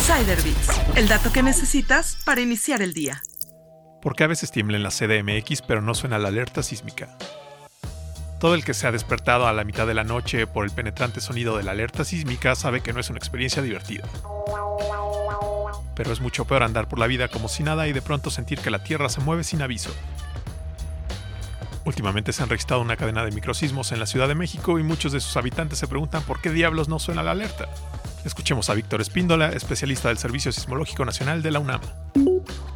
Insider Bits, el dato que necesitas para iniciar el día. Porque a veces tiembla en la CDMX pero no suena la alerta sísmica. Todo el que se ha despertado a la mitad de la noche por el penetrante sonido de la alerta sísmica sabe que no es una experiencia divertida. Pero es mucho peor andar por la vida como si nada y de pronto sentir que la Tierra se mueve sin aviso. Últimamente se han registrado una cadena de microsismos en la Ciudad de México y muchos de sus habitantes se preguntan por qué diablos no suena la alerta. Escuchemos a Víctor Espíndola, especialista del Servicio Sismológico Nacional de la UNAM.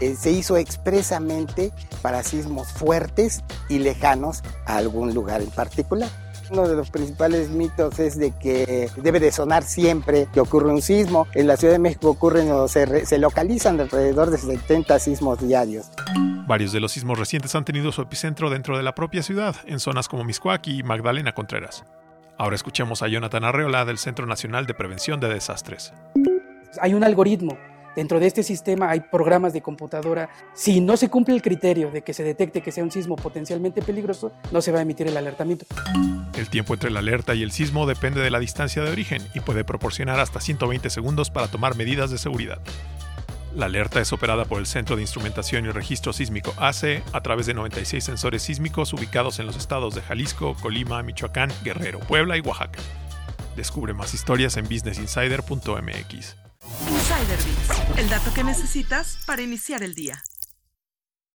Eh, se hizo expresamente para sismos fuertes y lejanos a algún lugar en particular. Uno de los principales mitos es de que debe de sonar siempre que ocurre un sismo. En la Ciudad de México ocurren o se, se localizan alrededor de 70 sismos diarios. Varios de los sismos recientes han tenido su epicentro dentro de la propia ciudad, en zonas como Miscuac y Magdalena Contreras. Ahora escuchemos a Jonathan Arreola del Centro Nacional de Prevención de Desastres. Hay un algoritmo. Dentro de este sistema hay programas de computadora. Si no se cumple el criterio de que se detecte que sea un sismo potencialmente peligroso, no se va a emitir el alertamiento. El tiempo entre la alerta y el sismo depende de la distancia de origen y puede proporcionar hasta 120 segundos para tomar medidas de seguridad. La alerta es operada por el Centro de Instrumentación y Registro Sísmico ACE a través de 96 sensores sísmicos ubicados en los estados de Jalisco, Colima, Michoacán, Guerrero, Puebla y Oaxaca. Descubre más historias en businessinsider.mx. Insider Bits, el dato que necesitas para iniciar el día.